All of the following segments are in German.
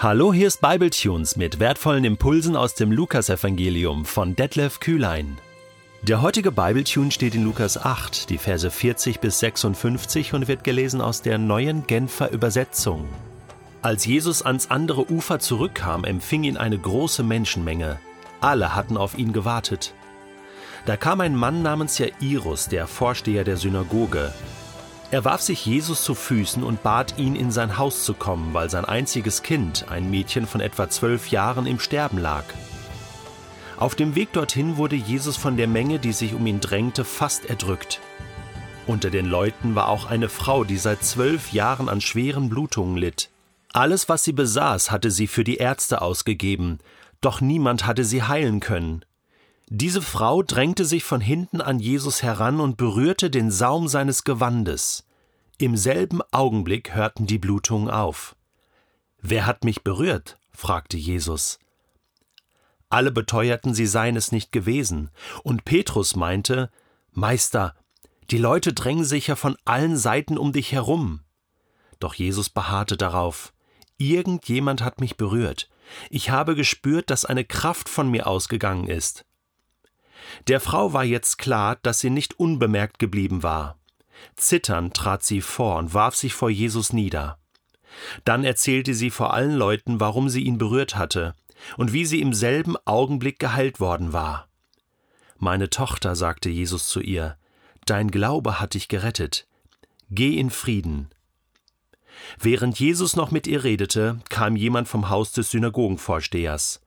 Hallo, hier ist Bibletunes mit wertvollen Impulsen aus dem Lukasevangelium von Detlef Kühlein. Der heutige Bibletune steht in Lukas 8, die Verse 40 bis 56 und wird gelesen aus der neuen Genfer Übersetzung. Als Jesus ans andere Ufer zurückkam, empfing ihn eine große Menschenmenge. Alle hatten auf ihn gewartet. Da kam ein Mann namens Jairus, der Vorsteher der Synagoge. Er warf sich Jesus zu Füßen und bat ihn, in sein Haus zu kommen, weil sein einziges Kind, ein Mädchen von etwa zwölf Jahren, im Sterben lag. Auf dem Weg dorthin wurde Jesus von der Menge, die sich um ihn drängte, fast erdrückt. Unter den Leuten war auch eine Frau, die seit zwölf Jahren an schweren Blutungen litt. Alles, was sie besaß, hatte sie für die Ärzte ausgegeben, doch niemand hatte sie heilen können. Diese Frau drängte sich von hinten an Jesus heran und berührte den Saum seines Gewandes. Im selben Augenblick hörten die Blutungen auf. Wer hat mich berührt? fragte Jesus. Alle beteuerten, sie seien es nicht gewesen, und Petrus meinte Meister, die Leute drängen sich ja von allen Seiten um dich herum. Doch Jesus beharrte darauf Irgendjemand hat mich berührt. Ich habe gespürt, dass eine Kraft von mir ausgegangen ist. Der Frau war jetzt klar, dass sie nicht unbemerkt geblieben war. Zitternd trat sie vor und warf sich vor Jesus nieder. Dann erzählte sie vor allen Leuten, warum sie ihn berührt hatte und wie sie im selben Augenblick geheilt worden war. Meine Tochter, sagte Jesus zu ihr, dein Glaube hat dich gerettet. Geh in Frieden. Während Jesus noch mit ihr redete, kam jemand vom Haus des Synagogenvorstehers.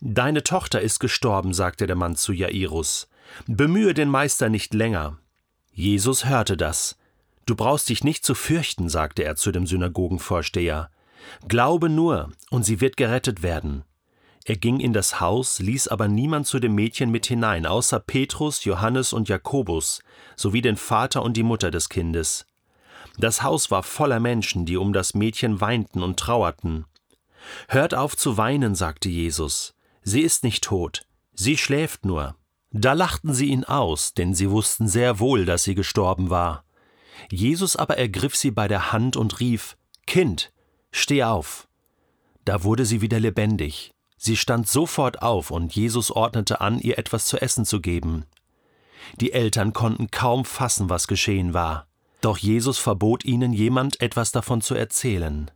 Deine Tochter ist gestorben, sagte der Mann zu Jairus. Bemühe den Meister nicht länger. Jesus hörte das. Du brauchst dich nicht zu fürchten, sagte er zu dem Synagogenvorsteher. Glaube nur, und sie wird gerettet werden. Er ging in das Haus, ließ aber niemand zu dem Mädchen mit hinein, außer Petrus, Johannes und Jakobus, sowie den Vater und die Mutter des Kindes. Das Haus war voller Menschen, die um das Mädchen weinten und trauerten. Hört auf zu weinen, sagte Jesus. Sie ist nicht tot, sie schläft nur. Da lachten sie ihn aus, denn sie wussten sehr wohl, dass sie gestorben war. Jesus aber ergriff sie bei der Hand und rief Kind, steh auf. Da wurde sie wieder lebendig. Sie stand sofort auf, und Jesus ordnete an, ihr etwas zu essen zu geben. Die Eltern konnten kaum fassen, was geschehen war. Doch Jesus verbot ihnen, jemand etwas davon zu erzählen.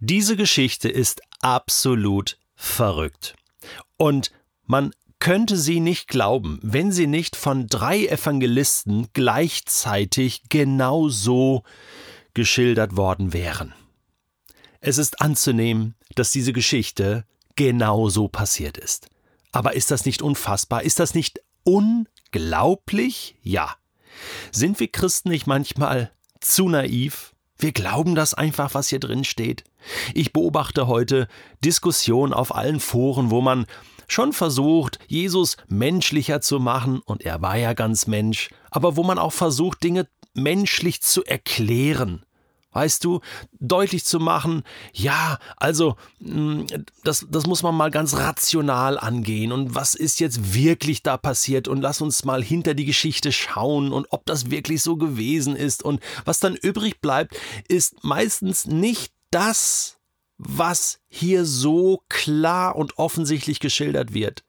Diese Geschichte ist absolut verrückt. Und man könnte sie nicht glauben, wenn sie nicht von drei Evangelisten gleichzeitig genau so geschildert worden wären. Es ist anzunehmen, dass diese Geschichte genau so passiert ist. Aber ist das nicht unfassbar? Ist das nicht unglaublich? Ja. Sind wir Christen nicht manchmal zu naiv? Wir glauben das einfach, was hier drin steht. Ich beobachte heute Diskussionen auf allen Foren, wo man schon versucht, Jesus menschlicher zu machen, und er war ja ganz Mensch, aber wo man auch versucht, Dinge menschlich zu erklären. Weißt du, deutlich zu machen, ja, also, hm, das, das muss man mal ganz rational angehen. Und was ist jetzt wirklich da passiert? Und lass uns mal hinter die Geschichte schauen und ob das wirklich so gewesen ist. Und was dann übrig bleibt, ist meistens nicht das, was hier so klar und offensichtlich geschildert wird,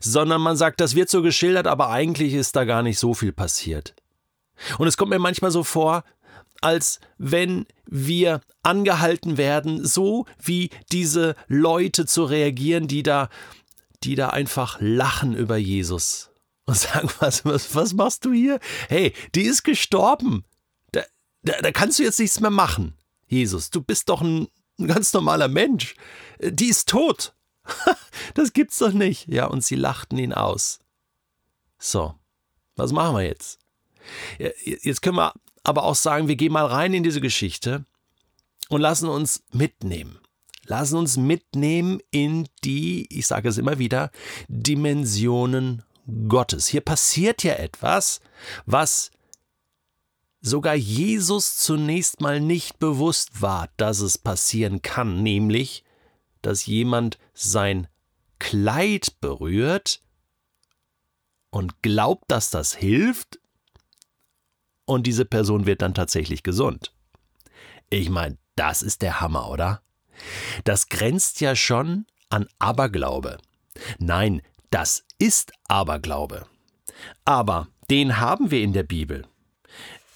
sondern man sagt, das wird so geschildert, aber eigentlich ist da gar nicht so viel passiert. Und es kommt mir manchmal so vor, als wenn wir angehalten werden, so wie diese Leute zu reagieren, die da, die da einfach lachen über Jesus und sagen, was, was, was machst du hier? Hey, die ist gestorben. Da, da, da kannst du jetzt nichts mehr machen. Jesus, du bist doch ein, ein ganz normaler Mensch. Die ist tot. das gibt's doch nicht. Ja, und sie lachten ihn aus. So, was machen wir jetzt? Jetzt können wir aber auch sagen, wir gehen mal rein in diese Geschichte und lassen uns mitnehmen. Lassen uns mitnehmen in die, ich sage es immer wieder, Dimensionen Gottes. Hier passiert ja etwas, was sogar Jesus zunächst mal nicht bewusst war, dass es passieren kann, nämlich, dass jemand sein Kleid berührt und glaubt, dass das hilft, und diese Person wird dann tatsächlich gesund. Ich meine, das ist der Hammer, oder? Das grenzt ja schon an Aberglaube. Nein, das ist Aberglaube. Aber den haben wir in der Bibel.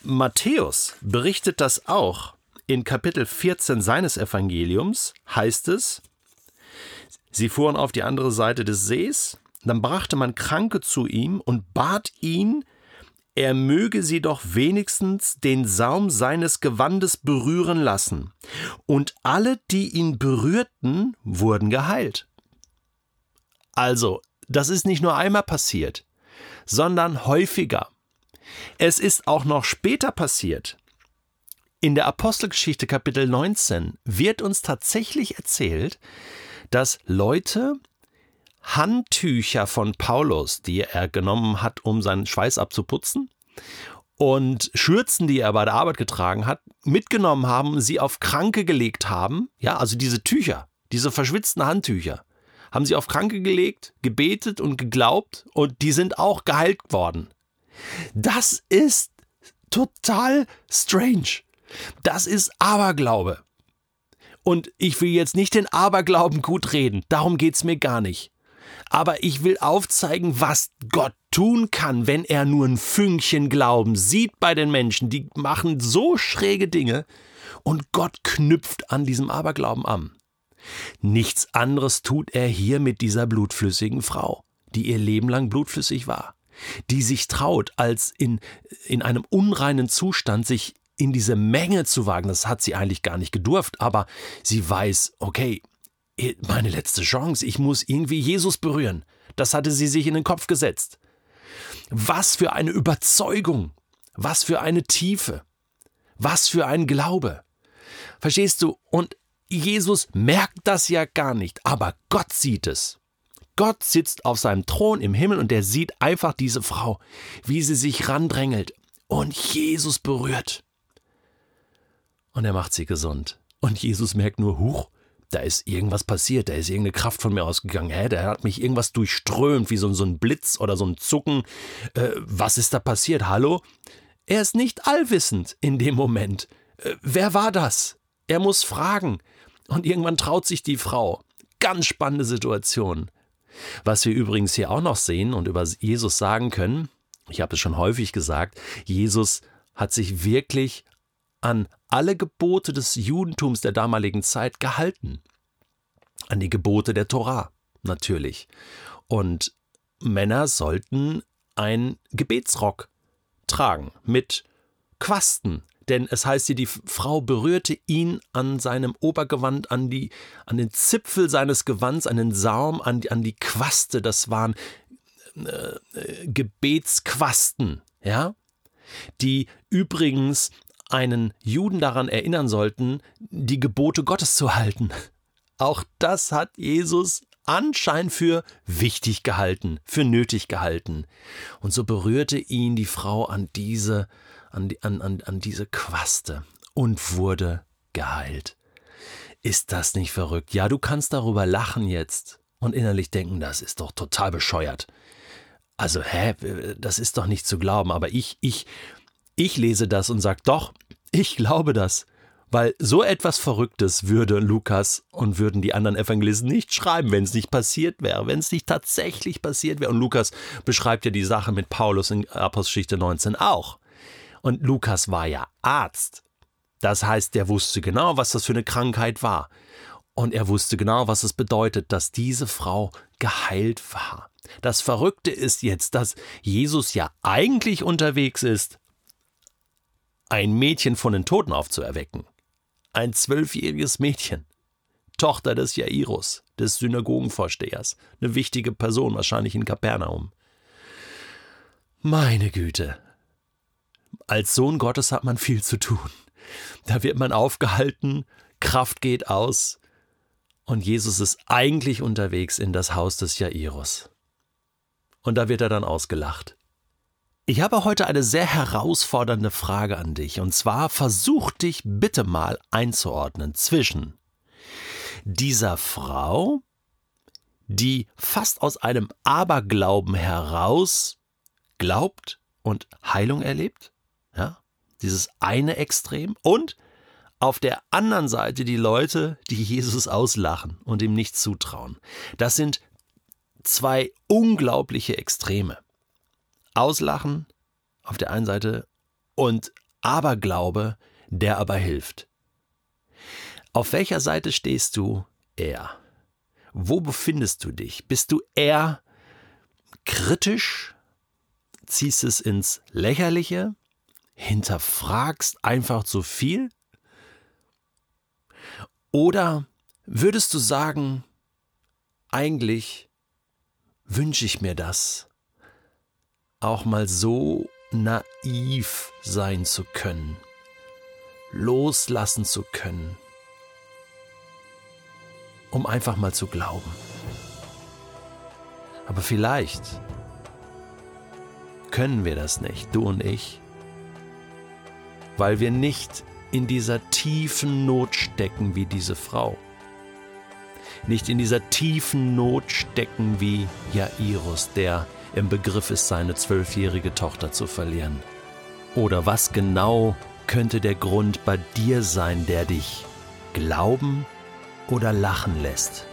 Matthäus berichtet das auch. In Kapitel 14 seines Evangeliums heißt es, Sie fuhren auf die andere Seite des Sees, dann brachte man Kranke zu ihm und bat ihn, er möge sie doch wenigstens den Saum seines Gewandes berühren lassen. Und alle, die ihn berührten, wurden geheilt. Also, das ist nicht nur einmal passiert, sondern häufiger. Es ist auch noch später passiert. In der Apostelgeschichte Kapitel 19 wird uns tatsächlich erzählt, dass Leute Handtücher von Paulus, die er genommen hat, um seinen Schweiß abzuputzen, und Schürzen, die er bei der Arbeit getragen hat, mitgenommen haben, sie auf Kranke gelegt haben. Ja, also diese Tücher, diese verschwitzten Handtücher, haben sie auf Kranke gelegt, gebetet und geglaubt und die sind auch geheilt worden. Das ist total strange. Das ist Aberglaube. Und ich will jetzt nicht den Aberglauben gut reden, darum geht es mir gar nicht. Aber ich will aufzeigen, was Gott tun kann, wenn er nur ein Fünkchen Glauben sieht bei den Menschen. Die machen so schräge Dinge und Gott knüpft an diesem Aberglauben an. Nichts anderes tut er hier mit dieser blutflüssigen Frau, die ihr Leben lang blutflüssig war, die sich traut, als in, in einem unreinen Zustand sich in diese Menge zu wagen, das hat sie eigentlich gar nicht gedurft, aber sie weiß, okay, meine letzte Chance, ich muss irgendwie Jesus berühren. Das hatte sie sich in den Kopf gesetzt. Was für eine Überzeugung, was für eine Tiefe, was für ein Glaube. Verstehst du? Und Jesus merkt das ja gar nicht, aber Gott sieht es. Gott sitzt auf seinem Thron im Himmel und er sieht einfach diese Frau, wie sie sich randrängelt und Jesus berührt und er macht sie gesund. Und Jesus merkt nur, huch, da ist irgendwas passiert, da ist irgendeine Kraft von mir ausgegangen. Hä, da hat mich irgendwas durchströmt, wie so, so ein Blitz oder so ein Zucken. Äh, was ist da passiert? Hallo? Er ist nicht allwissend in dem Moment. Äh, wer war das? Er muss fragen. Und irgendwann traut sich die Frau. Ganz spannende Situation. Was wir übrigens hier auch noch sehen und über Jesus sagen können, ich habe es schon häufig gesagt, Jesus hat sich wirklich an alle Gebote des Judentums der damaligen Zeit gehalten. An die Gebote der Torah natürlich. Und Männer sollten einen Gebetsrock tragen mit Quasten, denn es heißt hier, die Frau berührte ihn an seinem Obergewand, an, die, an den Zipfel seines Gewands, an den Saum, an die, an die Quaste. Das waren äh, äh Gebetsquasten, ja, die übrigens einen Juden daran erinnern sollten, die Gebote Gottes zu halten. Auch das hat Jesus anscheinend für wichtig gehalten, für nötig gehalten. Und so berührte ihn die Frau an diese, an, an, an, an diese Quaste und wurde geheilt. Ist das nicht verrückt? Ja, du kannst darüber lachen jetzt und innerlich denken, das ist doch total bescheuert. Also, hä, das ist doch nicht zu glauben, aber ich, ich ich lese das und sage, doch, ich glaube das. Weil so etwas Verrücktes würde Lukas und würden die anderen Evangelisten nicht schreiben, wenn es nicht passiert wäre, wenn es nicht tatsächlich passiert wäre. Und Lukas beschreibt ja die Sache mit Paulus in Apostelgeschichte 19 auch. Und Lukas war ja Arzt. Das heißt, der wusste genau, was das für eine Krankheit war. Und er wusste genau, was es bedeutet, dass diese Frau geheilt war. Das Verrückte ist jetzt, dass Jesus ja eigentlich unterwegs ist, ein Mädchen von den Toten aufzuerwecken. Ein zwölfjähriges Mädchen. Tochter des Jairus, des Synagogenvorstehers, eine wichtige Person wahrscheinlich in Kapernaum. Meine Güte. Als Sohn Gottes hat man viel zu tun. Da wird man aufgehalten, Kraft geht aus, und Jesus ist eigentlich unterwegs in das Haus des Jairus. Und da wird er dann ausgelacht. Ich habe heute eine sehr herausfordernde Frage an dich, und zwar versuch dich bitte mal einzuordnen zwischen dieser Frau, die fast aus einem Aberglauben heraus glaubt und Heilung erlebt, ja, dieses eine Extrem, und auf der anderen Seite die Leute, die Jesus auslachen und ihm nicht zutrauen. Das sind zwei unglaubliche Extreme. Auslachen auf der einen Seite und Aberglaube, der aber hilft. Auf welcher Seite stehst du eher? Wo befindest du dich? Bist du eher kritisch? Ziehst es ins Lächerliche? Hinterfragst einfach zu viel? Oder würdest du sagen, eigentlich wünsche ich mir das, auch mal so naiv sein zu können, loslassen zu können, um einfach mal zu glauben. Aber vielleicht können wir das nicht, du und ich, weil wir nicht in dieser tiefen Not stecken wie diese Frau. Nicht in dieser tiefen Not stecken wie Jairus, der im Begriff ist, seine zwölfjährige Tochter zu verlieren. Oder was genau könnte der Grund bei dir sein, der dich glauben oder lachen lässt?